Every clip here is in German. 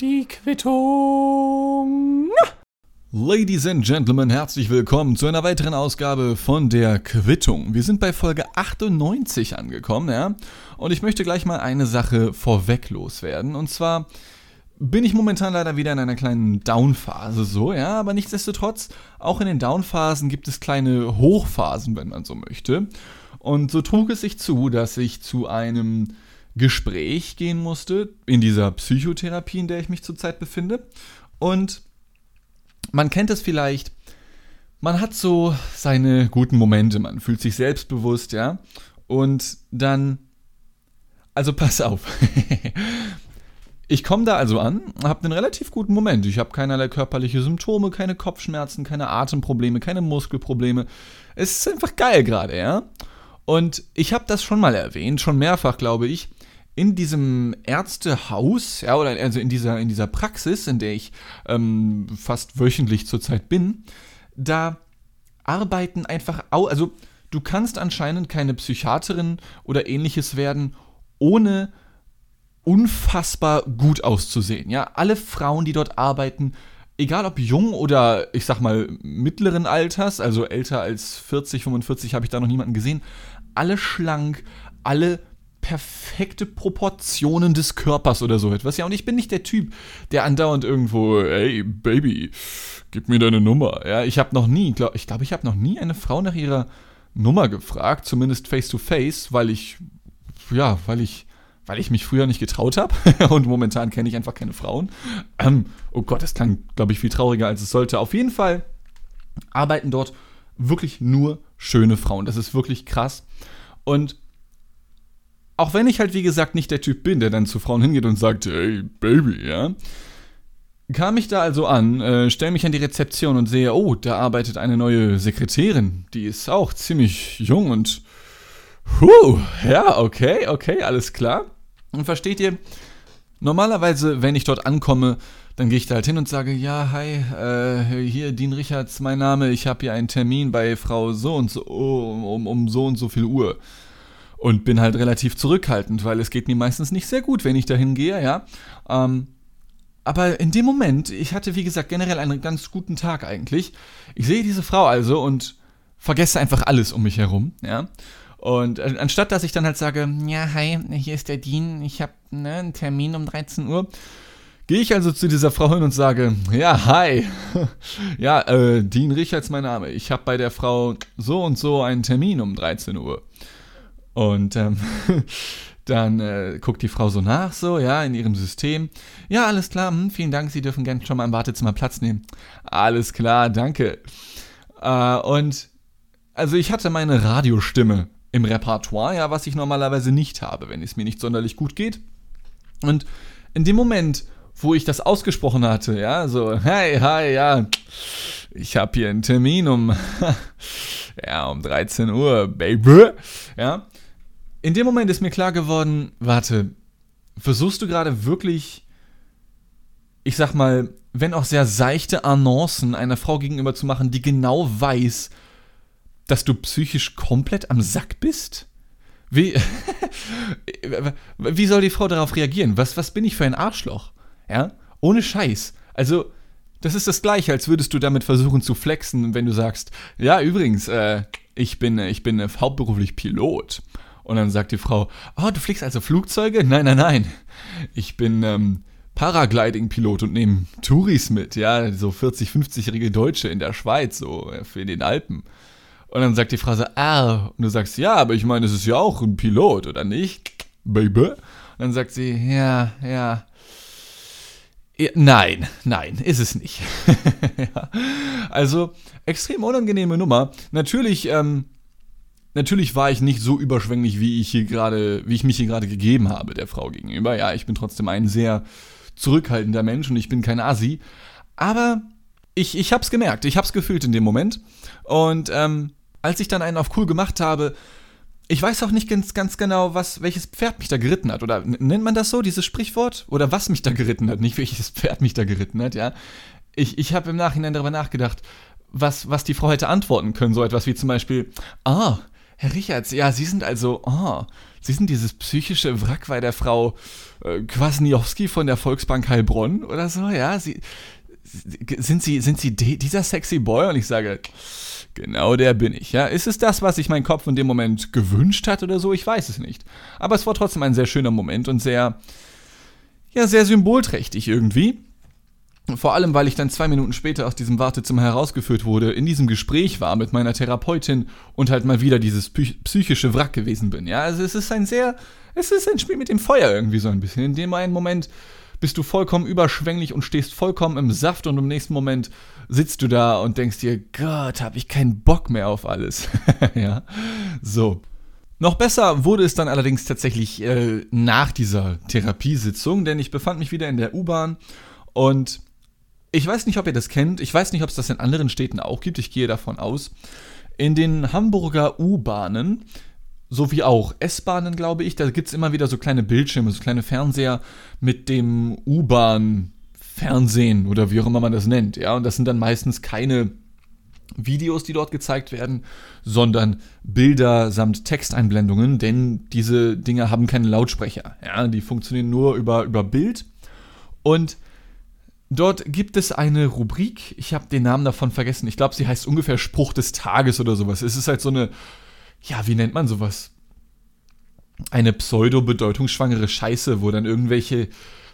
Die Quittung. Ladies and Gentlemen, herzlich willkommen zu einer weiteren Ausgabe von der Quittung. Wir sind bei Folge 98 angekommen, ja. Und ich möchte gleich mal eine Sache vorweg loswerden. Und zwar bin ich momentan leider wieder in einer kleinen Downphase so, ja. Aber nichtsdestotrotz, auch in den Downphasen gibt es kleine Hochphasen, wenn man so möchte. Und so trug es sich zu, dass ich zu einem Gespräch gehen musste, in dieser Psychotherapie, in der ich mich zurzeit befinde. Und man kennt es vielleicht, man hat so seine guten Momente, man fühlt sich selbstbewusst, ja. Und dann, also pass auf. ich komme da also an, habe einen relativ guten Moment. Ich habe keinerlei körperliche Symptome, keine Kopfschmerzen, keine Atemprobleme, keine Muskelprobleme. Es ist einfach geil gerade, ja. Und ich habe das schon mal erwähnt, schon mehrfach, glaube ich in diesem Ärztehaus, ja, oder also in dieser, in dieser Praxis, in der ich ähm, fast wöchentlich zurzeit bin, da arbeiten einfach, also du kannst anscheinend keine Psychiaterin oder ähnliches werden, ohne unfassbar gut auszusehen. Ja, alle Frauen, die dort arbeiten, egal ob jung oder ich sag mal mittleren Alters, also älter als 40, 45 habe ich da noch niemanden gesehen, alle schlank, alle perfekte Proportionen des Körpers oder so etwas. Ja, und ich bin nicht der Typ, der andauernd irgendwo, hey Baby, gib mir deine Nummer. Ja, ich habe noch nie, glaub, ich glaube, ich habe noch nie eine Frau nach ihrer Nummer gefragt, zumindest face to face, weil ich, ja, weil ich, weil ich mich früher nicht getraut habe und momentan kenne ich einfach keine Frauen. Ähm, oh Gott, das klang, glaube ich, viel trauriger als es sollte. Auf jeden Fall arbeiten dort wirklich nur schöne Frauen. Das ist wirklich krass. Und auch wenn ich halt, wie gesagt, nicht der Typ bin, der dann zu Frauen hingeht und sagt, hey, Baby, ja, kam ich da also an, äh, stell mich an die Rezeption und sehe, oh, da arbeitet eine neue Sekretärin. Die ist auch ziemlich jung und, huh, ja, okay, okay, alles klar. Und versteht ihr, normalerweise, wenn ich dort ankomme, dann gehe ich da halt hin und sage, ja, hi, äh, hier, Dean Richards, mein Name, ich habe hier einen Termin bei Frau so und so, um, um, um so und so viel Uhr und bin halt relativ zurückhaltend, weil es geht mir meistens nicht sehr gut, wenn ich dahin gehe, ja. Ähm, aber in dem Moment, ich hatte wie gesagt generell einen ganz guten Tag eigentlich. Ich sehe diese Frau also und vergesse einfach alles um mich herum, ja. Und anstatt dass ich dann halt sage, ja, hi, hier ist der Dean, ich habe ne, einen Termin um 13 Uhr, gehe ich also zu dieser Frau hin und sage, ja, hi, ja, äh, Dean Richards mein Name, ich habe bei der Frau so und so einen Termin um 13 Uhr. Und ähm, dann äh, guckt die Frau so nach, so, ja, in ihrem System. Ja, alles klar, hm, vielen Dank, Sie dürfen gerne schon mal im Wartezimmer Platz nehmen. Alles klar, danke. Äh, und also ich hatte meine Radiostimme im Repertoire, ja, was ich normalerweise nicht habe, wenn es mir nicht sonderlich gut geht. Und in dem Moment, wo ich das ausgesprochen hatte, ja, so, hey, hi, ja, ich habe hier einen Termin um, ja, um 13 Uhr, Baby, ja, in dem Moment ist mir klar geworden, warte, versuchst du gerade wirklich, ich sag mal, wenn auch sehr seichte Annoncen einer Frau gegenüber zu machen, die genau weiß, dass du psychisch komplett am Sack bist? Wie, wie soll die Frau darauf reagieren? Was, was bin ich für ein Arschloch? Ja? Ohne Scheiß. Also, das ist das Gleiche, als würdest du damit versuchen zu flexen, wenn du sagst, ja, übrigens, äh, ich bin, ich bin äh, hauptberuflich Pilot. Und dann sagt die Frau, oh, du fliegst also Flugzeuge? Nein, nein, nein. Ich bin ähm, Paragliding-Pilot und nehme Touris mit, ja, so 40, 50-jährige Deutsche in der Schweiz, so äh, für den Alpen. Und dann sagt die Frau so, ah, und du sagst, ja, aber ich meine, es ist ja auch ein Pilot, oder nicht? Baby. Und dann sagt sie, ja, ja. ja nein, nein, ist es nicht. ja. Also, extrem unangenehme Nummer. Natürlich, ähm, Natürlich war ich nicht so überschwänglich, wie ich hier gerade, wie ich mich hier gerade gegeben habe der Frau gegenüber. Ja, ich bin trotzdem ein sehr zurückhaltender Mensch und ich bin kein Assi. Aber ich, ich hab's gemerkt, ich hab's gefühlt in dem Moment. Und ähm, als ich dann einen auf cool gemacht habe, ich weiß auch nicht ganz, ganz genau, was, welches Pferd mich da geritten hat. Oder nennt man das so, dieses Sprichwort? Oder was mich da geritten hat, nicht welches Pferd mich da geritten hat, ja. Ich, ich habe im Nachhinein darüber nachgedacht, was, was die Frau hätte antworten können. So etwas wie zum Beispiel, ah, Herr Richards, ja, Sie sind also, oh, Sie sind dieses psychische Wrack bei der Frau äh, Kwasniowski von der Volksbank Heilbronn oder so, ja? Sie, sind Sie, sind Sie dieser sexy Boy? Und ich sage, genau der bin ich, ja? Ist es das, was sich mein Kopf in dem Moment gewünscht hat oder so? Ich weiß es nicht. Aber es war trotzdem ein sehr schöner Moment und sehr, ja, sehr symbolträchtig irgendwie. Vor allem, weil ich dann zwei Minuten später aus diesem Wartezimmer herausgeführt wurde, in diesem Gespräch war mit meiner Therapeutin und halt mal wieder dieses psychische Wrack gewesen bin. Ja, also es ist ein sehr, es ist ein Spiel mit dem Feuer irgendwie so ein bisschen. In dem einen Moment bist du vollkommen überschwänglich und stehst vollkommen im Saft und im nächsten Moment sitzt du da und denkst dir, Gott, hab ich keinen Bock mehr auf alles. ja, so. Noch besser wurde es dann allerdings tatsächlich äh, nach dieser Therapiesitzung, denn ich befand mich wieder in der U-Bahn und ich weiß nicht, ob ihr das kennt. Ich weiß nicht, ob es das in anderen Städten auch gibt. Ich gehe davon aus. In den Hamburger U-Bahnen, sowie auch S-Bahnen, glaube ich, da gibt es immer wieder so kleine Bildschirme, so kleine Fernseher mit dem U-Bahn-Fernsehen oder wie auch immer man das nennt. Ja, und das sind dann meistens keine Videos, die dort gezeigt werden, sondern Bilder samt Texteinblendungen, denn diese Dinge haben keine Lautsprecher. Ja, die funktionieren nur über, über Bild. Und Dort gibt es eine Rubrik, ich habe den Namen davon vergessen, ich glaube, sie heißt ungefähr Spruch des Tages oder sowas. Es ist halt so eine, ja, wie nennt man sowas? Eine pseudo-bedeutungsschwangere Scheiße, wo dann irgendwelche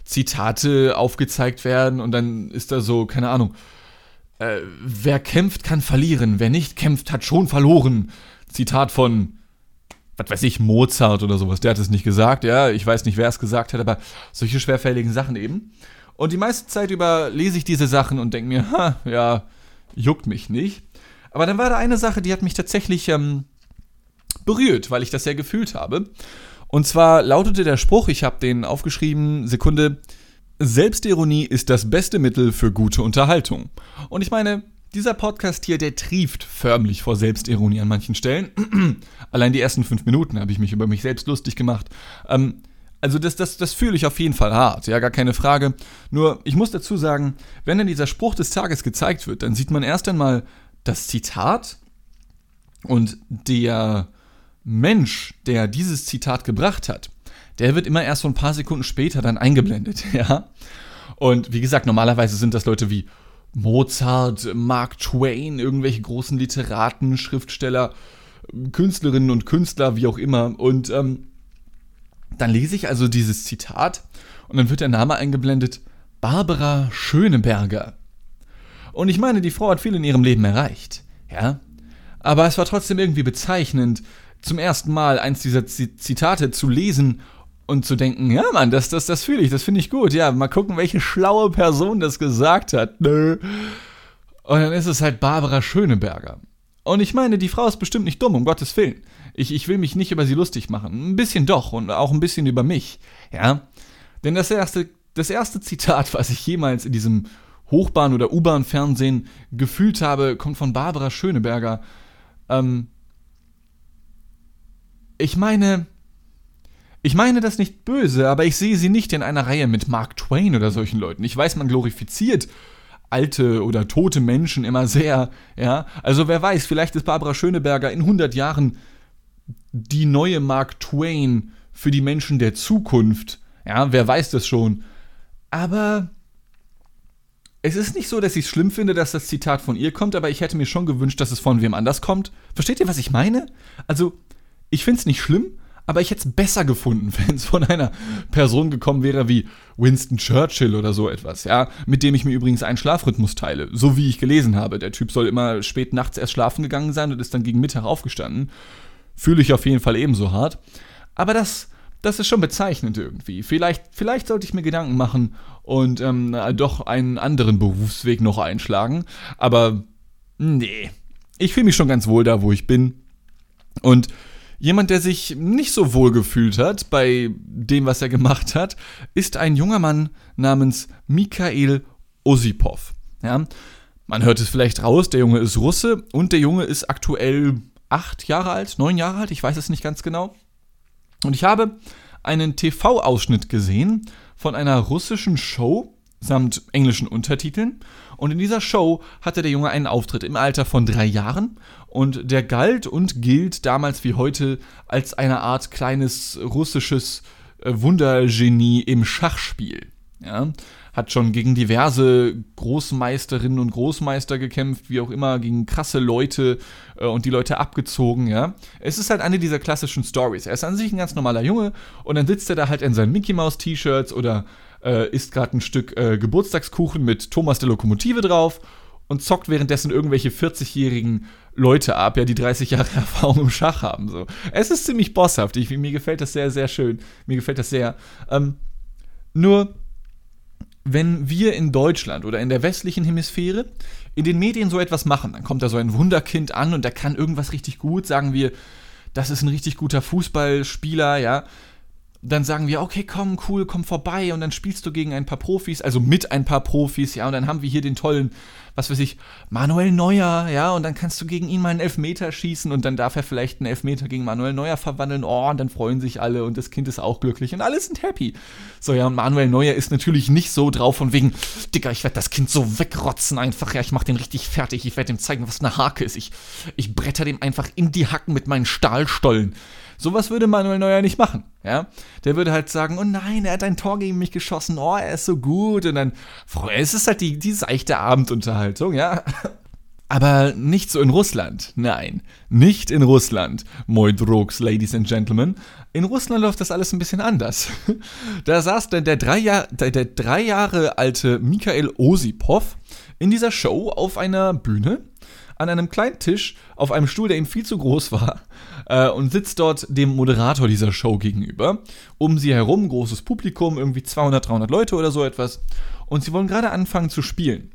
Zitate aufgezeigt werden und dann ist da so, keine Ahnung, äh, wer kämpft, kann verlieren, wer nicht kämpft, hat schon verloren. Zitat von, was weiß ich, Mozart oder sowas, der hat es nicht gesagt, ja, ich weiß nicht, wer es gesagt hat, aber solche schwerfälligen Sachen eben. Und die meiste Zeit über lese ich diese Sachen und denke mir, ha, ja, juckt mich nicht. Aber dann war da eine Sache, die hat mich tatsächlich ähm, berührt, weil ich das ja gefühlt habe. Und zwar lautete der Spruch, ich habe den aufgeschrieben, Sekunde, Selbstironie ist das beste Mittel für gute Unterhaltung. Und ich meine, dieser Podcast hier, der trieft förmlich vor Selbstironie an manchen Stellen. Allein die ersten fünf Minuten habe ich mich über mich selbst lustig gemacht. Ähm, also das, das, das fühle ich auf jeden Fall hart, ja, gar keine Frage. Nur, ich muss dazu sagen, wenn dann dieser Spruch des Tages gezeigt wird, dann sieht man erst einmal das Zitat und der Mensch, der dieses Zitat gebracht hat, der wird immer erst so ein paar Sekunden später dann eingeblendet, ja. Und wie gesagt, normalerweise sind das Leute wie Mozart, Mark Twain, irgendwelche großen Literaten, Schriftsteller, Künstlerinnen und Künstler, wie auch immer. Und ähm, dann lese ich also dieses Zitat und dann wird der Name eingeblendet Barbara Schöneberger. Und ich meine, die Frau hat viel in ihrem Leben erreicht, ja. Aber es war trotzdem irgendwie bezeichnend, zum ersten Mal eins dieser Zitate zu lesen und zu denken, ja Mann, das, das, das fühle ich, das finde ich gut. Ja, mal gucken, welche schlaue Person das gesagt hat. Nö. Und dann ist es halt Barbara Schöneberger. Und ich meine, die Frau ist bestimmt nicht dumm, um Gottes Willen. Ich, ich will mich nicht über sie lustig machen. Ein bisschen doch und auch ein bisschen über mich. Ja. Denn das erste, das erste Zitat, was ich jemals in diesem Hochbahn- oder U-Bahn-Fernsehen gefühlt habe, kommt von Barbara Schöneberger. Ähm, ich meine, ich meine das nicht böse, aber ich sehe sie nicht in einer Reihe mit Mark Twain oder solchen Leuten. Ich weiß, man glorifiziert alte oder tote Menschen immer sehr, ja. Also wer weiß, vielleicht ist Barbara Schöneberger in 100 Jahren die neue Mark Twain für die Menschen der Zukunft. Ja, wer weiß das schon. Aber es ist nicht so, dass ich es schlimm finde, dass das Zitat von ihr kommt, aber ich hätte mir schon gewünscht, dass es von wem anders kommt. Versteht ihr, was ich meine? Also, ich finde es nicht schlimm, aber ich hätte es besser gefunden, wenn es von einer Person gekommen wäre wie Winston Churchill oder so etwas, ja, mit dem ich mir übrigens einen Schlafrhythmus teile, so wie ich gelesen habe. Der Typ soll immer spät nachts erst schlafen gegangen sein und ist dann gegen Mittag aufgestanden. Fühle ich auf jeden Fall ebenso hart. Aber das, das ist schon bezeichnend irgendwie. Vielleicht, vielleicht sollte ich mir Gedanken machen und ähm, doch einen anderen Berufsweg noch einschlagen. Aber nee, ich fühle mich schon ganz wohl da, wo ich bin. Und jemand, der sich nicht so wohl gefühlt hat bei dem, was er gemacht hat, ist ein junger Mann namens Mikhail Osipov. Ja, man hört es vielleicht raus, der Junge ist Russe und der Junge ist aktuell acht Jahre alt, neun Jahre alt, ich weiß es nicht ganz genau. Und ich habe einen TV-Ausschnitt gesehen von einer russischen Show samt englischen Untertiteln. Und in dieser Show hatte der Junge einen Auftritt im Alter von drei Jahren Und der galt und gilt damals wie heute als eine Art kleines russisches äh, Wundergenie im Schachspiel. Ja? Hat schon gegen diverse Großmeisterinnen und Großmeister gekämpft, wie auch immer, gegen krasse Leute äh, und die Leute abgezogen, ja. Es ist halt eine dieser klassischen Stories. Er ist an sich ein ganz normaler Junge und dann sitzt er da halt in seinen Mickey Mouse T-Shirts oder äh, isst gerade ein Stück äh, Geburtstagskuchen mit Thomas der Lokomotive drauf und zockt währenddessen irgendwelche 40-jährigen Leute ab, ja, die 30 Jahre Erfahrung im Schach haben. So. Es ist ziemlich bosshaft. Ich, mir gefällt das sehr, sehr schön. Mir gefällt das sehr. Ähm, nur, wenn wir in Deutschland oder in der westlichen Hemisphäre in den Medien so etwas machen, dann kommt da so ein Wunderkind an und der kann irgendwas richtig gut, sagen wir, das ist ein richtig guter Fußballspieler, ja dann sagen wir, okay, komm, cool, komm vorbei und dann spielst du gegen ein paar Profis, also mit ein paar Profis, ja, und dann haben wir hier den tollen, was weiß ich, Manuel Neuer, ja, und dann kannst du gegen ihn mal einen Elfmeter schießen und dann darf er vielleicht einen Elfmeter gegen Manuel Neuer verwandeln, oh, und dann freuen sich alle und das Kind ist auch glücklich und alle sind happy. So, ja, und Manuel Neuer ist natürlich nicht so drauf von wegen, Digga, ich werde das Kind so wegrotzen einfach, ja, ich mach den richtig fertig, ich werde ihm zeigen, was eine Hake ist, ich, ich bretter dem einfach in die Hacken mit meinen Stahlstollen. Sowas würde Manuel Neuer nicht machen. Ja? Der würde halt sagen, oh nein, er hat ein Tor gegen mich geschossen, oh, er ist so gut. Und dann, es ist halt die, die seichte Abendunterhaltung, ja. Aber nicht so in Russland. Nein, nicht in Russland, moi drogs, Ladies and Gentlemen. In Russland läuft das alles ein bisschen anders. Da saß der, der, drei, Jahr, der, der drei Jahre alte Mikhail Osipov in dieser Show auf einer Bühne an einem kleinen Tisch auf einem Stuhl, der ihm viel zu groß war, äh, und sitzt dort dem Moderator dieser Show gegenüber. Um sie herum großes Publikum, irgendwie 200, 300 Leute oder so etwas. Und sie wollen gerade anfangen zu spielen.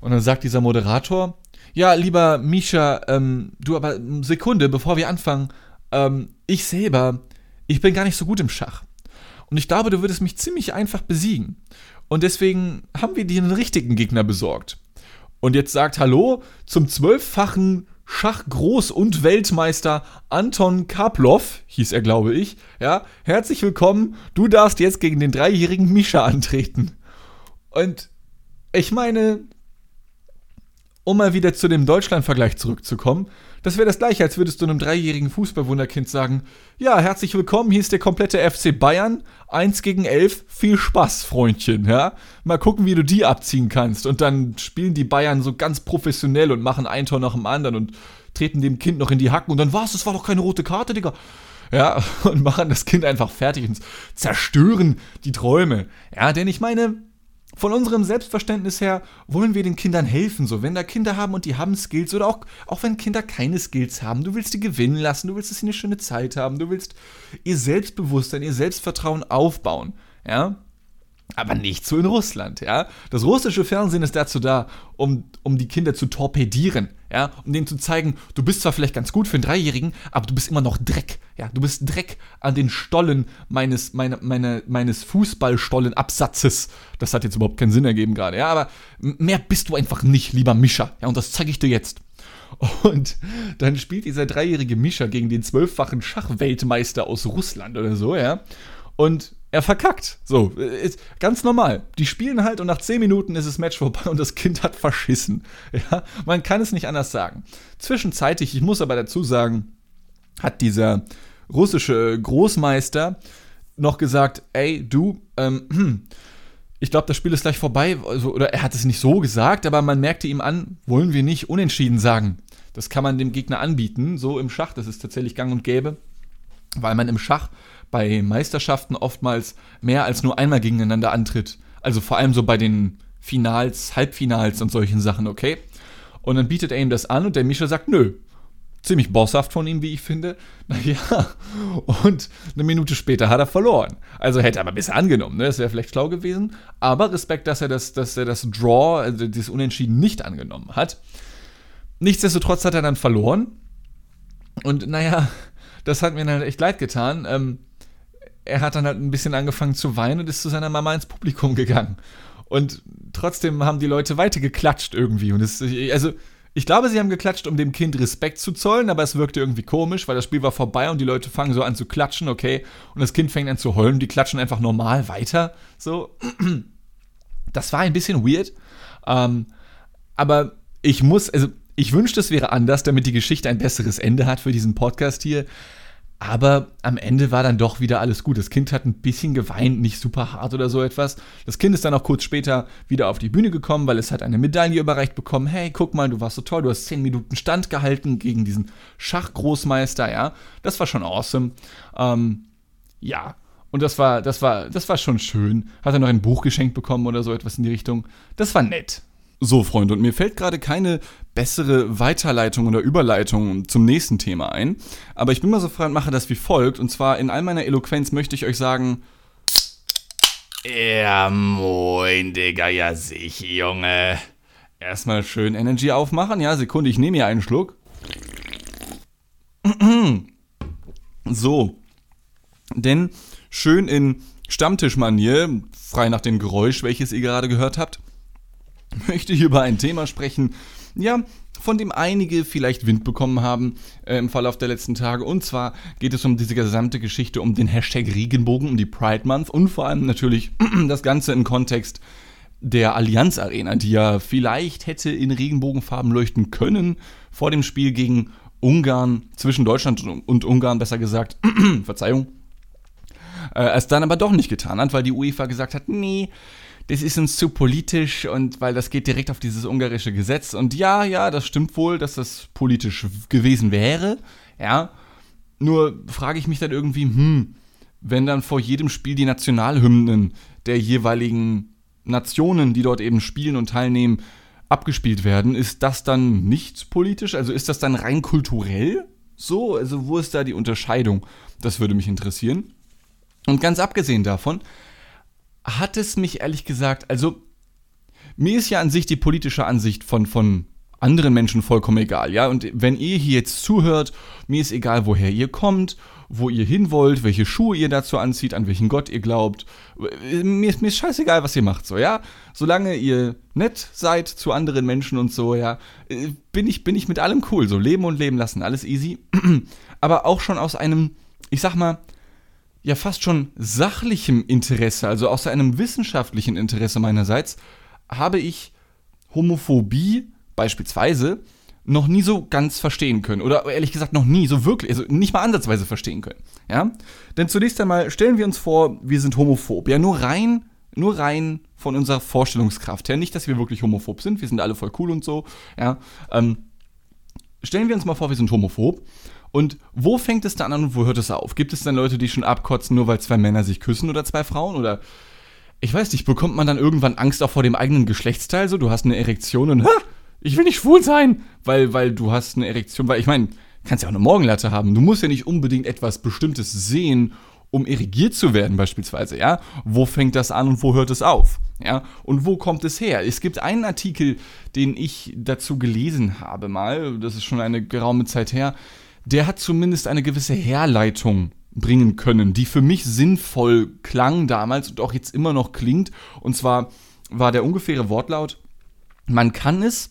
Und dann sagt dieser Moderator, ja, lieber Misha, ähm, du aber Sekunde, bevor wir anfangen, ähm, ich selber, ich bin gar nicht so gut im Schach. Und ich glaube, du würdest mich ziemlich einfach besiegen. Und deswegen haben wir dir einen richtigen Gegner besorgt und jetzt sagt Hallo zum zwölffachen Schachgroß- und Weltmeister Anton Kaplov, hieß er, glaube ich. Ja, herzlich willkommen. Du darfst jetzt gegen den dreijährigen Mischa antreten. Und ich meine, um mal wieder zu dem Deutschland-Vergleich zurückzukommen, das wäre das gleiche, als würdest du einem dreijährigen Fußballwunderkind sagen, ja, herzlich willkommen, hier ist der komplette FC Bayern, 1 gegen 11, viel Spaß, Freundchen, ja. Mal gucken, wie du die abziehen kannst. Und dann spielen die Bayern so ganz professionell und machen ein Tor nach dem anderen und treten dem Kind noch in die Hacken und dann, was, das war doch keine rote Karte, Digga. Ja, und machen das Kind einfach fertig und zerstören die Träume. Ja, denn ich meine, von unserem Selbstverständnis her wollen wir den Kindern helfen. So, wenn da Kinder haben und die haben Skills oder auch, auch wenn Kinder keine Skills haben, du willst die gewinnen lassen, du willst, dass sie eine schöne Zeit haben, du willst ihr Selbstbewusstsein, ihr Selbstvertrauen aufbauen. Ja, aber nicht so in Russland, ja. Das russische Fernsehen ist dazu da, um, um die Kinder zu torpedieren, ja, um denen zu zeigen, du bist zwar vielleicht ganz gut für einen Dreijährigen, aber du bist immer noch Dreck, ja. Du bist Dreck an den Stollen meines, meine, meine, meines Fußballstollenabsatzes. Das hat jetzt überhaupt keinen Sinn ergeben gerade, ja, aber mehr bist du einfach nicht, lieber Mischa, ja, und das zeige ich dir jetzt. Und dann spielt dieser dreijährige Mischa gegen den zwölffachen Schachweltmeister aus Russland oder so, ja. Und er verkackt. So, ist ganz normal. Die spielen halt und nach 10 Minuten ist das Match vorbei und das Kind hat verschissen. Ja, man kann es nicht anders sagen. Zwischenzeitlich, ich muss aber dazu sagen, hat dieser russische Großmeister noch gesagt, ey, du, ähm, ich glaube, das Spiel ist gleich vorbei. Also, oder er hat es nicht so gesagt, aber man merkte ihm an, wollen wir nicht unentschieden sagen. Das kann man dem Gegner anbieten, so im Schach, das ist tatsächlich gang und gäbe, weil man im Schach bei Meisterschaften oftmals mehr als nur einmal gegeneinander antritt. Also vor allem so bei den Finals, Halbfinals und solchen Sachen, okay? Und dann bietet er ihm das an und der Mischa sagt, nö. Ziemlich bosshaft von ihm, wie ich finde. Naja, und eine Minute später hat er verloren. Also hätte er aber bisher angenommen, ne? Das wäre vielleicht schlau gewesen. Aber Respekt, dass er das, dass er das Draw, also dieses Unentschieden nicht angenommen hat. Nichtsdestotrotz hat er dann verloren. Und naja, das hat mir dann echt leid getan. Ähm, er hat dann halt ein bisschen angefangen zu weinen und ist zu seiner Mama ins Publikum gegangen. Und trotzdem haben die Leute weiter geklatscht irgendwie. Und es, also, ich glaube, sie haben geklatscht, um dem Kind Respekt zu zollen, aber es wirkte irgendwie komisch, weil das Spiel war vorbei und die Leute fangen so an zu klatschen, okay. Und das Kind fängt an zu heulen, die klatschen einfach normal weiter. So. Das war ein bisschen weird. Ähm, aber ich muss, also Ich wünschte, es wäre anders, damit die Geschichte ein besseres Ende hat für diesen Podcast hier. Aber am Ende war dann doch wieder alles gut. Das Kind hat ein bisschen geweint, nicht super hart oder so etwas. Das Kind ist dann auch kurz später wieder auf die Bühne gekommen, weil es hat eine Medaille überreicht bekommen. Hey, guck mal, du warst so toll, du hast 10 Minuten Stand gehalten gegen diesen Schachgroßmeister, ja. Das war schon awesome. Ähm, ja. Und das war, das war, das war schon schön. Hat er noch ein Buch geschenkt bekommen oder so etwas in die Richtung. Das war nett. So, Freunde, und mir fällt gerade keine bessere Weiterleitung oder Überleitung zum nächsten Thema ein. Aber ich bin mal so frei und mache das wie folgt. Und zwar in all meiner Eloquenz möchte ich euch sagen. Ja, moin, Digga, ja, sich, Junge. Erstmal schön Energy aufmachen. Ja, Sekunde, ich nehme hier einen Schluck. So. Denn schön in Stammtischmanier, frei nach dem Geräusch, welches ihr gerade gehört habt, möchte ich über ein Thema sprechen, ja, von dem einige vielleicht Wind bekommen haben äh, im Verlauf der letzten Tage. Und zwar geht es um diese gesamte Geschichte um den Hashtag Regenbogen, um die Pride Month und vor allem natürlich das Ganze im Kontext der Allianz Arena, die ja vielleicht hätte in Regenbogenfarben leuchten können vor dem Spiel gegen Ungarn, zwischen Deutschland und Ungarn besser gesagt. Verzeihung. Äh, es dann aber doch nicht getan hat, weil die UEFA gesagt hat, nee, das ist uns zu politisch und weil das geht direkt auf dieses ungarische Gesetz. Und ja, ja, das stimmt wohl, dass das politisch gewesen wäre. Ja. Nur frage ich mich dann irgendwie, hm, wenn dann vor jedem Spiel die Nationalhymnen der jeweiligen Nationen, die dort eben spielen und teilnehmen, abgespielt werden, ist das dann nicht politisch? Also ist das dann rein kulturell so? Also wo ist da die Unterscheidung? Das würde mich interessieren. Und ganz abgesehen davon, hat es mich ehrlich gesagt, also mir ist ja an sich die politische Ansicht von, von anderen Menschen vollkommen egal, ja. Und wenn ihr hier jetzt zuhört, mir ist egal, woher ihr kommt, wo ihr hin wollt, welche Schuhe ihr dazu anzieht, an welchen Gott ihr glaubt. Mir ist, mir ist scheißegal, was ihr macht, so, ja. Solange ihr nett seid zu anderen Menschen und so, ja, bin ich, bin ich mit allem cool. So, leben und leben lassen, alles easy. Aber auch schon aus einem, ich sag mal, ja fast schon sachlichem Interesse, also aus einem wissenschaftlichen Interesse meinerseits, habe ich Homophobie beispielsweise noch nie so ganz verstehen können. Oder ehrlich gesagt noch nie so wirklich, also nicht mal ansatzweise verstehen können. Ja? Denn zunächst einmal stellen wir uns vor, wir sind homophob. Ja, nur rein, nur rein von unserer Vorstellungskraft her. Nicht, dass wir wirklich homophob sind, wir sind alle voll cool und so. Ja? Ähm, stellen wir uns mal vor, wir sind homophob und wo fängt es dann an und wo hört es auf? Gibt es dann Leute, die schon abkotzen, nur weil zwei Männer sich küssen oder zwei Frauen? Oder ich weiß nicht, bekommt man dann irgendwann Angst auch vor dem eigenen Geschlechtsteil? So, du hast eine Erektion und ha, ich will nicht schwul sein, weil, weil du hast eine Erektion, weil ich meine, kannst ja auch eine Morgenlatte haben. Du musst ja nicht unbedingt etwas Bestimmtes sehen, um erigiert zu werden beispielsweise, ja? Wo fängt das an und wo hört es auf? Ja? Und wo kommt es her? Es gibt einen Artikel, den ich dazu gelesen habe mal, das ist schon eine geraume Zeit her, der hat zumindest eine gewisse Herleitung bringen können, die für mich sinnvoll klang damals und auch jetzt immer noch klingt. Und zwar war der ungefähre Wortlaut, man kann es,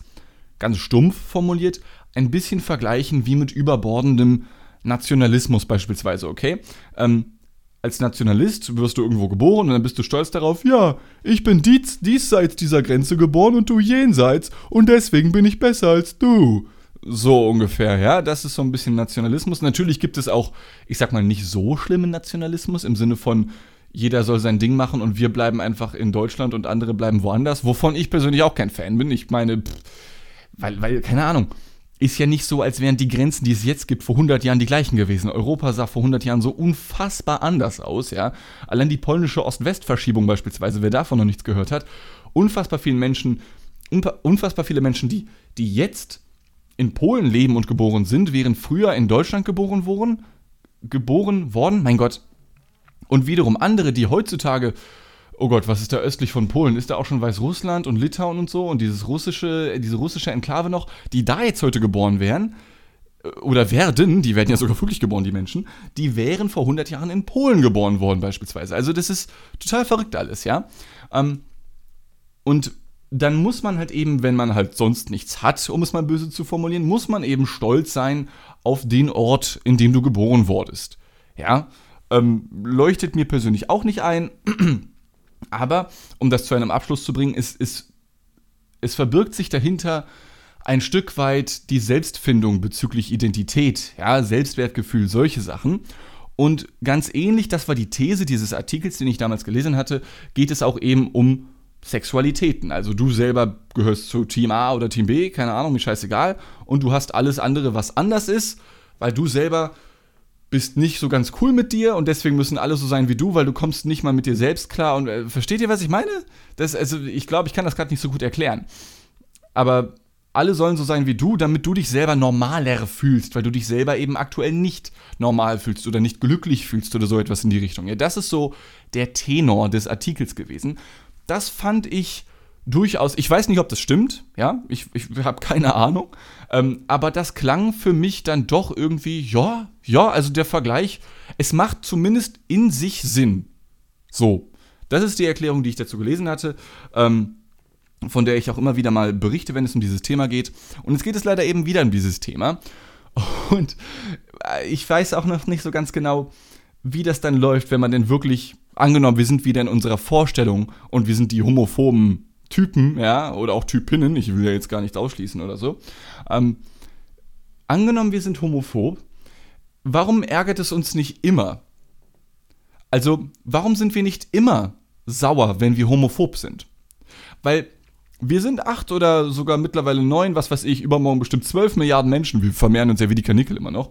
ganz stumpf formuliert, ein bisschen vergleichen wie mit überbordendem Nationalismus beispielsweise, okay? Ähm, als Nationalist wirst du irgendwo geboren und dann bist du stolz darauf, ja, ich bin dies, diesseits dieser Grenze geboren und du jenseits und deswegen bin ich besser als du. So ungefähr, ja. Das ist so ein bisschen Nationalismus. Natürlich gibt es auch, ich sag mal, nicht so schlimmen Nationalismus im Sinne von, jeder soll sein Ding machen und wir bleiben einfach in Deutschland und andere bleiben woanders, wovon ich persönlich auch kein Fan bin. Ich meine, pff, weil, weil, keine Ahnung, ist ja nicht so, als wären die Grenzen, die es jetzt gibt, vor 100 Jahren die gleichen gewesen. Europa sah vor 100 Jahren so unfassbar anders aus, ja. Allein die polnische Ost-West-Verschiebung beispielsweise, wer davon noch nichts gehört hat, unfassbar vielen Menschen, unfassbar viele Menschen, die, die jetzt in Polen leben und geboren sind, während früher in Deutschland geboren wurden, geboren worden, mein Gott. Und wiederum andere, die heutzutage, oh Gott, was ist da östlich von Polen? Ist da auch schon Weißrussland und Litauen und so und dieses russische, diese russische Enklave noch, die da jetzt heute geboren wären, äh, oder werden, die werden ja sogar wirklich geboren, die Menschen, die wären vor 100 Jahren in Polen geboren worden beispielsweise. Also das ist total verrückt alles, ja. Ähm, und dann muss man halt eben, wenn man halt sonst nichts hat, um es mal böse zu formulieren, muss man eben stolz sein auf den Ort, in dem du geboren wurdest. Ja, ähm, leuchtet mir persönlich auch nicht ein, aber um das zu einem Abschluss zu bringen, ist, ist, es verbirgt sich dahinter ein Stück weit die Selbstfindung bezüglich Identität, ja, Selbstwertgefühl, solche Sachen. Und ganz ähnlich, das war die These dieses Artikels, den ich damals gelesen hatte, geht es auch eben um Sexualitäten. Also du selber gehörst zu Team A oder Team B, keine Ahnung, mir scheißegal. Und du hast alles andere, was anders ist, weil du selber bist nicht so ganz cool mit dir und deswegen müssen alle so sein wie du, weil du kommst nicht mal mit dir selbst klar. Und äh, versteht ihr, was ich meine? Das, also ich glaube, ich kann das gerade nicht so gut erklären. Aber alle sollen so sein wie du, damit du dich selber normaler fühlst, weil du dich selber eben aktuell nicht normal fühlst oder nicht glücklich fühlst oder so etwas in die Richtung. Ja, das ist so der Tenor des Artikels gewesen. Das fand ich durchaus, ich weiß nicht, ob das stimmt, ja, ich, ich habe keine Ahnung, ähm, aber das klang für mich dann doch irgendwie, ja, ja, also der Vergleich, es macht zumindest in sich Sinn. So, das ist die Erklärung, die ich dazu gelesen hatte. Ähm, von der ich auch immer wieder mal berichte, wenn es um dieses Thema geht. Und jetzt geht es leider eben wieder um dieses Thema. Und äh, ich weiß auch noch nicht so ganz genau, wie das dann läuft, wenn man denn wirklich, angenommen, wir sind wieder in unserer Vorstellung und wir sind die homophoben Typen, ja, oder auch Typinnen, ich will ja jetzt gar nicht ausschließen oder so. Ähm, angenommen, wir sind homophob, warum ärgert es uns nicht immer? Also, warum sind wir nicht immer sauer, wenn wir homophob sind? Weil wir sind acht oder sogar mittlerweile neun, was weiß ich, übermorgen bestimmt zwölf Milliarden Menschen. Wir vermehren uns ja wie die Kanickel immer noch.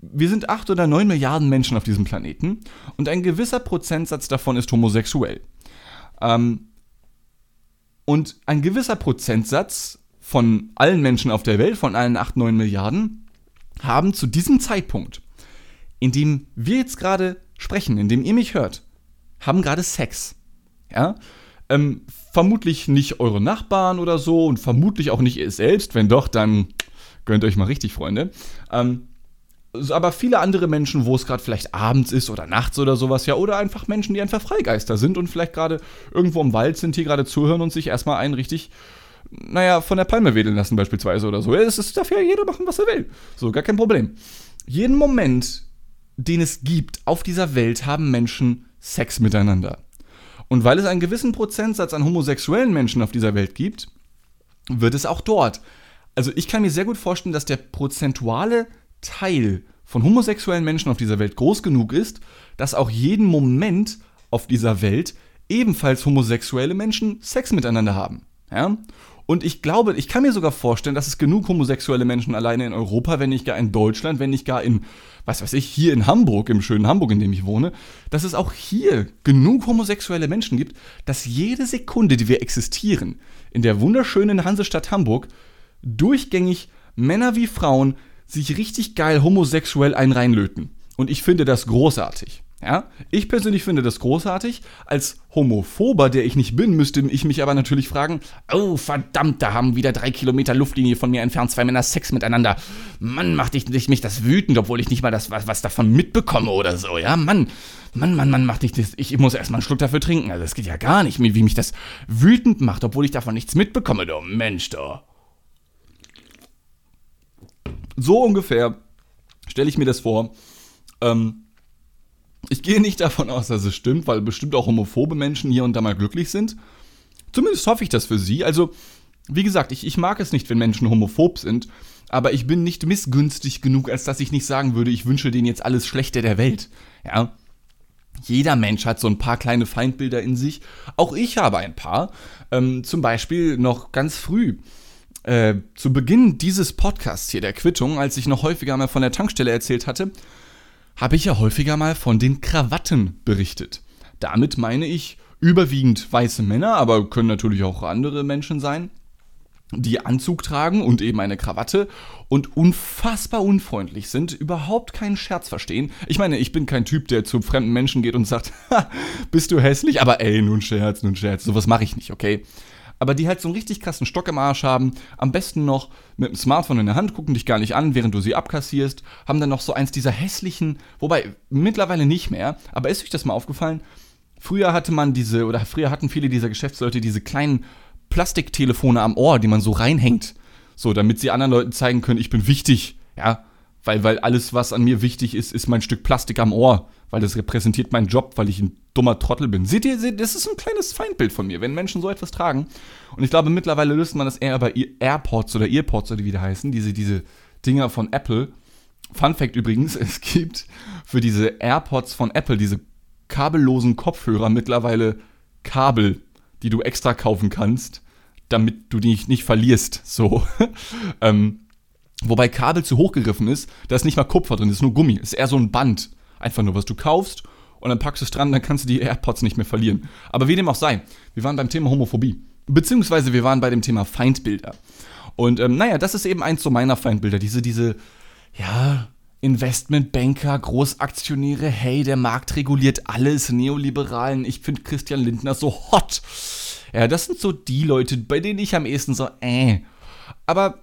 Wir sind acht oder neun Milliarden Menschen auf diesem Planeten und ein gewisser Prozentsatz davon ist homosexuell. Ähm, und ein gewisser Prozentsatz von allen Menschen auf der Welt, von allen acht, neun Milliarden, haben zu diesem Zeitpunkt, in dem wir jetzt gerade sprechen, in dem ihr mich hört, haben gerade Sex. Ja? Ähm, vermutlich nicht eure Nachbarn oder so und vermutlich auch nicht ihr selbst. Wenn doch, dann gönnt euch mal richtig, Freunde. Ähm, aber viele andere Menschen, wo es gerade vielleicht abends ist oder nachts oder sowas, ja, oder einfach Menschen, die einfach Freigeister sind und vielleicht gerade irgendwo im Wald sind, hier gerade zuhören und sich erstmal einen richtig, naja, von der Palme wedeln lassen beispielsweise oder so. Es ist, darf ja jeder machen, was er will. So, gar kein Problem. Jeden Moment, den es gibt auf dieser Welt, haben Menschen Sex miteinander. Und weil es einen gewissen Prozentsatz an homosexuellen Menschen auf dieser Welt gibt, wird es auch dort. Also ich kann mir sehr gut vorstellen, dass der prozentuale Teil von homosexuellen Menschen auf dieser Welt groß genug ist, dass auch jeden Moment auf dieser Welt ebenfalls homosexuelle Menschen Sex miteinander haben. Ja? Und ich glaube, ich kann mir sogar vorstellen, dass es genug homosexuelle Menschen alleine in Europa, wenn nicht gar in Deutschland, wenn nicht gar in, was weiß ich, hier in Hamburg, im schönen Hamburg, in dem ich wohne, dass es auch hier genug homosexuelle Menschen gibt, dass jede Sekunde, die wir existieren, in der wunderschönen Hansestadt Hamburg, durchgängig Männer wie Frauen sich richtig geil homosexuell einen reinlöten. Und ich finde das großartig. Ja, ich persönlich finde das großartig. Als Homophober, der ich nicht bin, müsste ich mich aber natürlich fragen: Oh, verdammt, da haben wieder drei Kilometer Luftlinie von mir entfernt zwei Männer Sex miteinander. Mann, macht ich, ich mich das wütend, obwohl ich nicht mal das was, was davon mitbekomme oder so. Ja, Mann, Mann, Mann, Mann, macht ich das. Ich muss erstmal einen Schluck dafür trinken. Also, das geht ja gar nicht, wie mich das wütend macht, obwohl ich davon nichts mitbekomme. Du Mensch, du. So ungefähr stelle ich mir das vor. Ähm, ich gehe nicht davon aus, dass es stimmt, weil bestimmt auch homophobe Menschen hier und da mal glücklich sind. Zumindest hoffe ich das für sie. Also, wie gesagt, ich, ich mag es nicht, wenn Menschen homophob sind, aber ich bin nicht missgünstig genug, als dass ich nicht sagen würde, ich wünsche denen jetzt alles Schlechte der Welt. Ja. Jeder Mensch hat so ein paar kleine Feindbilder in sich. Auch ich habe ein paar. Ähm, zum Beispiel noch ganz früh. Äh, zu Beginn dieses Podcasts hier, der Quittung, als ich noch häufiger mal von der Tankstelle erzählt hatte, habe ich ja häufiger mal von den Krawatten berichtet. Damit meine ich überwiegend weiße Männer, aber können natürlich auch andere Menschen sein, die Anzug tragen und eben eine Krawatte und unfassbar unfreundlich sind, überhaupt keinen Scherz verstehen. Ich meine, ich bin kein Typ, der zu fremden Menschen geht und sagt, bist du hässlich? Aber ey, nun Scherz, nun Scherz, sowas mache ich nicht, okay? Aber die halt so einen richtig krassen Stock im Arsch haben, am besten noch mit dem Smartphone in der Hand, gucken dich gar nicht an, während du sie abkassierst, haben dann noch so eins dieser hässlichen, wobei mittlerweile nicht mehr, aber ist euch das mal aufgefallen? Früher hatte man diese, oder früher hatten viele dieser Geschäftsleute diese kleinen Plastiktelefone am Ohr, die man so reinhängt, so damit sie anderen Leuten zeigen können, ich bin wichtig, ja, weil, weil alles, was an mir wichtig ist, ist mein Stück Plastik am Ohr, weil das repräsentiert meinen Job, weil ich ein dummer Trottel bin. Seht ihr, seht, das ist ein kleines Feindbild von mir, wenn Menschen so etwas tragen. Und ich glaube, mittlerweile löst man das eher bei AirPods oder Earpods oder wie die heißen, diese, diese Dinger von Apple. Fun Fact übrigens, es gibt für diese AirPods von Apple, diese kabellosen Kopfhörer mittlerweile Kabel, die du extra kaufen kannst, damit du die nicht, verlierst. So. ähm, wobei Kabel zu hoch gegriffen ist, da ist nicht mal Kupfer drin, das ist nur Gummi. Ist eher so ein Band. Einfach nur, was du kaufst und dann packst du es dran, dann kannst du die AirPods nicht mehr verlieren. Aber wie dem auch sei, wir waren beim Thema Homophobie. Beziehungsweise wir waren bei dem Thema Feindbilder. Und ähm, naja, das ist eben eins so meiner Feindbilder. Diese, diese, ja, Investmentbanker, Großaktionäre, hey, der Markt reguliert alles, Neoliberalen, ich finde Christian Lindner so hot. Ja, das sind so die Leute, bei denen ich am ehesten so, äh. Aber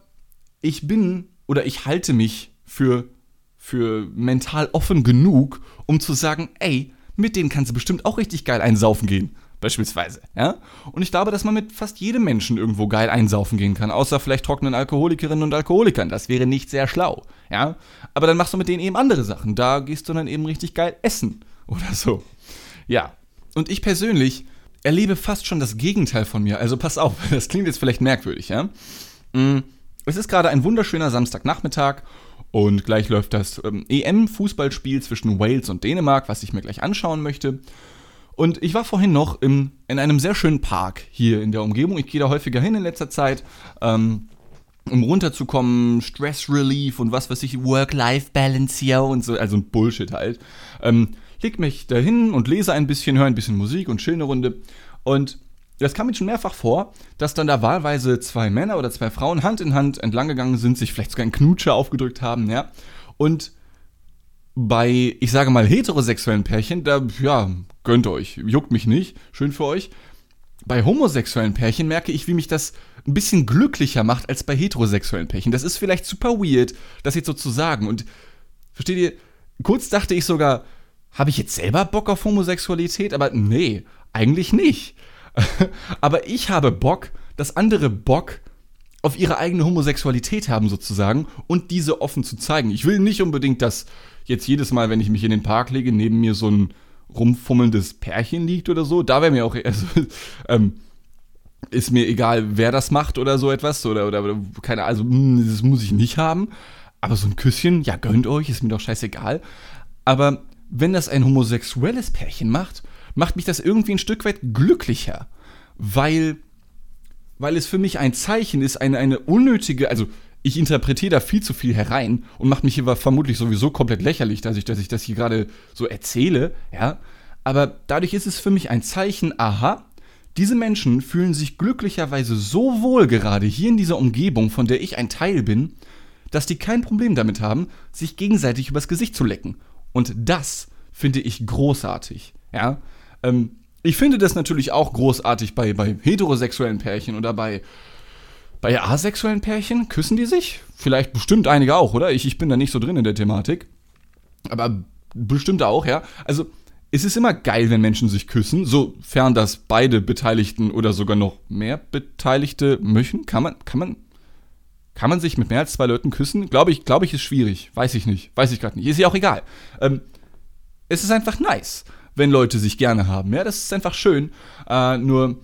ich bin oder ich halte mich für, für mental offen genug, um zu sagen, ey, mit denen kannst du bestimmt auch richtig geil einsaufen gehen beispielsweise. Ja? Und ich glaube, dass man mit fast jedem Menschen irgendwo geil einsaufen gehen kann, außer vielleicht trockenen Alkoholikerinnen und Alkoholikern. Das wäre nicht sehr schlau. Ja? Aber dann machst du mit denen eben andere Sachen. Da gehst du dann eben richtig geil essen oder so. Ja. Und ich persönlich erlebe fast schon das Gegenteil von mir. Also pass auf, das klingt jetzt vielleicht merkwürdig, ja? Mm, es ist gerade ein wunderschöner Samstagnachmittag und gleich läuft das ähm, EM-Fußballspiel zwischen Wales und Dänemark, was ich mir gleich anschauen möchte. Und ich war vorhin noch im, in einem sehr schönen Park hier in der Umgebung. Ich gehe da häufiger hin in letzter Zeit. Ähm, um runterzukommen, Stress Relief und was weiß ich, Work-Life-Balance hier und so, also ein Bullshit halt. Ähm, leg mich da hin und lese ein bisschen, höre ein bisschen Musik und chill eine Runde. Und das kam mir schon mehrfach vor, dass dann da wahlweise zwei Männer oder zwei Frauen Hand in Hand entlanggegangen sind, sich vielleicht sogar einen Knutscher aufgedrückt haben, ja. Und bei, ich sage mal, heterosexuellen Pärchen, da, ja, gönnt euch, juckt mich nicht, schön für euch. Bei homosexuellen Pärchen merke ich, wie mich das ein bisschen glücklicher macht als bei heterosexuellen Pärchen. Das ist vielleicht super weird, das jetzt so zu sagen. Und versteht ihr, kurz dachte ich sogar, habe ich jetzt selber Bock auf Homosexualität? Aber nee, eigentlich nicht. Aber ich habe Bock, dass andere Bock auf ihre eigene Homosexualität haben sozusagen und diese offen zu zeigen. Ich will nicht unbedingt, dass jetzt jedes Mal, wenn ich mich in den Park lege, neben mir so ein rumfummelndes Pärchen liegt oder so. Da wäre mir auch, also, ähm, ist mir egal, wer das macht oder so etwas. Oder, oder, oder keine also, hm, das muss ich nicht haben. Aber so ein Küsschen, ja, gönnt euch, ist mir doch scheißegal. Aber wenn das ein homosexuelles Pärchen macht, macht mich das irgendwie ein Stück weit glücklicher. Weil, weil es für mich ein Zeichen ist, eine, eine unnötige, also ich interpretiere da viel zu viel herein und mache mich hier vermutlich sowieso komplett lächerlich, dass ich, dass ich das hier gerade so erzähle, ja. Aber dadurch ist es für mich ein Zeichen, aha, diese Menschen fühlen sich glücklicherweise so wohl gerade hier in dieser Umgebung, von der ich ein Teil bin, dass die kein Problem damit haben, sich gegenseitig übers Gesicht zu lecken. Und das finde ich großartig, ja. Ähm, ich finde das natürlich auch großartig bei, bei heterosexuellen Pärchen oder bei bei asexuellen Pärchen küssen die sich? Vielleicht bestimmt einige auch, oder? Ich, ich bin da nicht so drin in der Thematik. Aber bestimmt auch, ja. Also, es ist immer geil, wenn Menschen sich küssen, sofern das beide Beteiligten oder sogar noch mehr Beteiligte möchten. Kann man, kann man, kann man sich mit mehr als zwei Leuten küssen? Glaube ich, glaube ich, ist schwierig. Weiß ich nicht. Weiß ich gerade nicht. Ist ja auch egal. Ähm, es ist einfach nice, wenn Leute sich gerne haben. Ja, das ist einfach schön. Äh, nur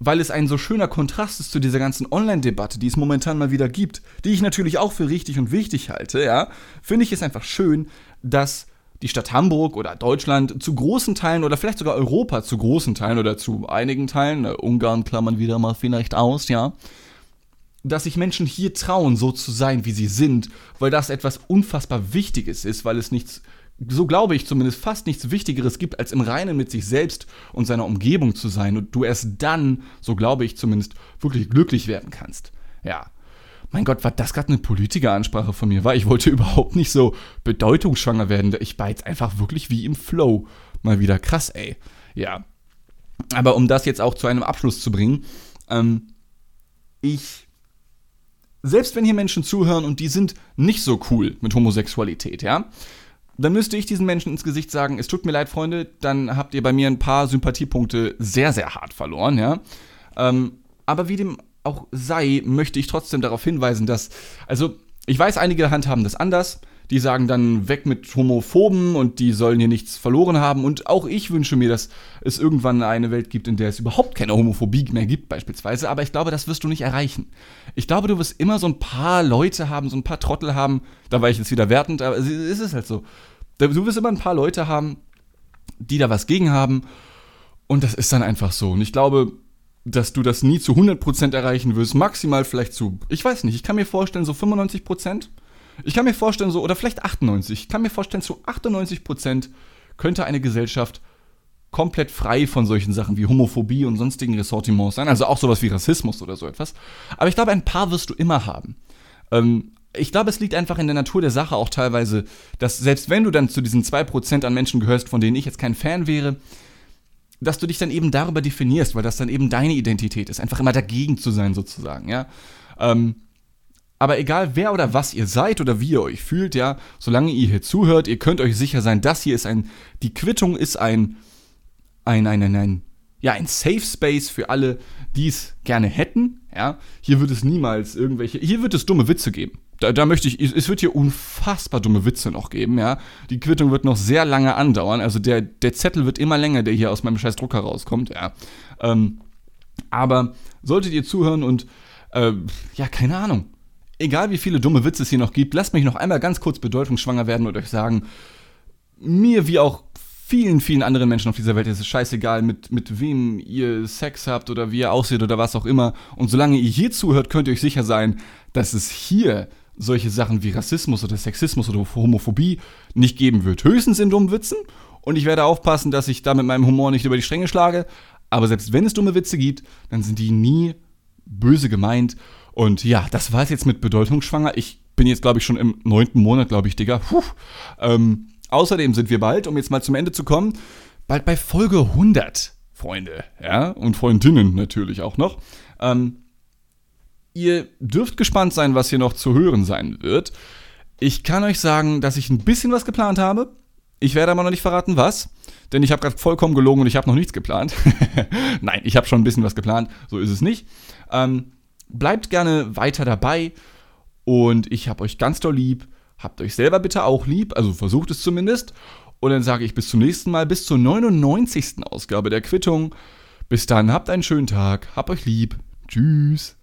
weil es ein so schöner Kontrast ist zu dieser ganzen Online-Debatte, die es momentan mal wieder gibt, die ich natürlich auch für richtig und wichtig halte, ja, finde ich es einfach schön, dass die Stadt Hamburg oder Deutschland zu großen Teilen oder vielleicht sogar Europa zu großen Teilen oder zu einigen Teilen, äh, Ungarn klammern wieder mal vielleicht aus, ja, dass sich Menschen hier trauen, so zu sein, wie sie sind, weil das etwas unfassbar Wichtiges ist, weil es nichts so glaube ich zumindest, fast nichts Wichtigeres gibt, als im Reinen mit sich selbst und seiner Umgebung zu sein und du erst dann, so glaube ich zumindest, wirklich glücklich werden kannst. Ja. Mein Gott, war das gerade eine Politikeransprache von mir? War ich wollte überhaupt nicht so bedeutungsschwanger werden. Ich war jetzt einfach wirklich wie im Flow. Mal wieder krass, ey. Ja. Aber um das jetzt auch zu einem Abschluss zu bringen, ähm, ich selbst wenn hier Menschen zuhören und die sind nicht so cool mit Homosexualität, ja, dann müsste ich diesen Menschen ins Gesicht sagen, es tut mir leid, Freunde, dann habt ihr bei mir ein paar Sympathiepunkte sehr, sehr hart verloren, ja. Ähm, aber wie dem auch sei, möchte ich trotzdem darauf hinweisen, dass, also ich weiß, einige handhaben das anders. Die sagen dann weg mit Homophoben und die sollen hier nichts verloren haben. Und auch ich wünsche mir, dass es irgendwann eine Welt gibt, in der es überhaupt keine Homophobie mehr gibt, beispielsweise. Aber ich glaube, das wirst du nicht erreichen. Ich glaube, du wirst immer so ein paar Leute haben, so ein paar Trottel haben. Da war ich jetzt wieder wertend, aber es ist halt so. Du wirst immer ein paar Leute haben, die da was gegen haben. Und das ist dann einfach so. Und ich glaube, dass du das nie zu 100% erreichen wirst. Maximal vielleicht zu, ich weiß nicht, ich kann mir vorstellen, so 95%. Ich kann mir vorstellen, so, oder vielleicht 98. Ich kann mir vorstellen, zu 98% könnte eine Gesellschaft komplett frei von solchen Sachen wie Homophobie und sonstigen Ressortiments sein. Also auch sowas wie Rassismus oder so etwas. Aber ich glaube, ein paar wirst du immer haben. Ähm, ich glaube, es liegt einfach in der Natur der Sache auch teilweise, dass selbst wenn du dann zu diesen 2% an Menschen gehörst, von denen ich jetzt kein Fan wäre, dass du dich dann eben darüber definierst, weil das dann eben deine Identität ist, einfach immer dagegen zu sein sozusagen, ja. Ähm, aber egal wer oder was ihr seid oder wie ihr euch fühlt, ja, solange ihr hier zuhört, ihr könnt euch sicher sein, das hier ist ein, die Quittung ist ein, ein, ein, ein, ein ja, ein Safe Space für alle, die es gerne hätten, ja. Hier wird es niemals irgendwelche, hier wird es dumme Witze geben. Da, da, möchte ich, es wird hier unfassbar dumme Witze noch geben, ja. Die Quittung wird noch sehr lange andauern, also der, der Zettel wird immer länger, der hier aus meinem scheiß Drucker rauskommt, ja. Ähm, aber solltet ihr zuhören und, äh, ja, keine Ahnung, egal wie viele dumme Witze es hier noch gibt, lasst mich noch einmal ganz kurz bedeutungsschwanger werden und euch sagen, mir wie auch vielen, vielen anderen Menschen auf dieser Welt ist es scheißegal, mit, mit wem ihr Sex habt oder wie ihr aussieht oder was auch immer. Und solange ihr hier zuhört, könnt ihr euch sicher sein, dass es hier solche Sachen wie Rassismus oder Sexismus oder Homophobie nicht geben wird. Höchstens in dummen Witzen. Und ich werde aufpassen, dass ich da mit meinem Humor nicht über die Stränge schlage. Aber selbst wenn es dumme Witze gibt, dann sind die nie böse gemeint. Und ja, das war es jetzt mit Bedeutungsschwanger. Ich bin jetzt, glaube ich, schon im neunten Monat, glaube ich, Digga. Puh. Ähm, außerdem sind wir bald, um jetzt mal zum Ende zu kommen, bald bei Folge 100, Freunde. Ja, und Freundinnen natürlich auch noch. Ähm, ihr dürft gespannt sein, was hier noch zu hören sein wird. Ich kann euch sagen, dass ich ein bisschen was geplant habe. Ich werde aber noch nicht verraten, was. Denn ich habe gerade vollkommen gelogen und ich habe noch nichts geplant. Nein, ich habe schon ein bisschen was geplant. So ist es nicht. Ähm, bleibt gerne weiter dabei und ich habe euch ganz doll lieb. Habt euch selber bitte auch lieb, also versucht es zumindest. Und dann sage ich bis zum nächsten Mal, bis zur 99. Ausgabe der Quittung. Bis dann, habt einen schönen Tag, habt euch lieb. Tschüss.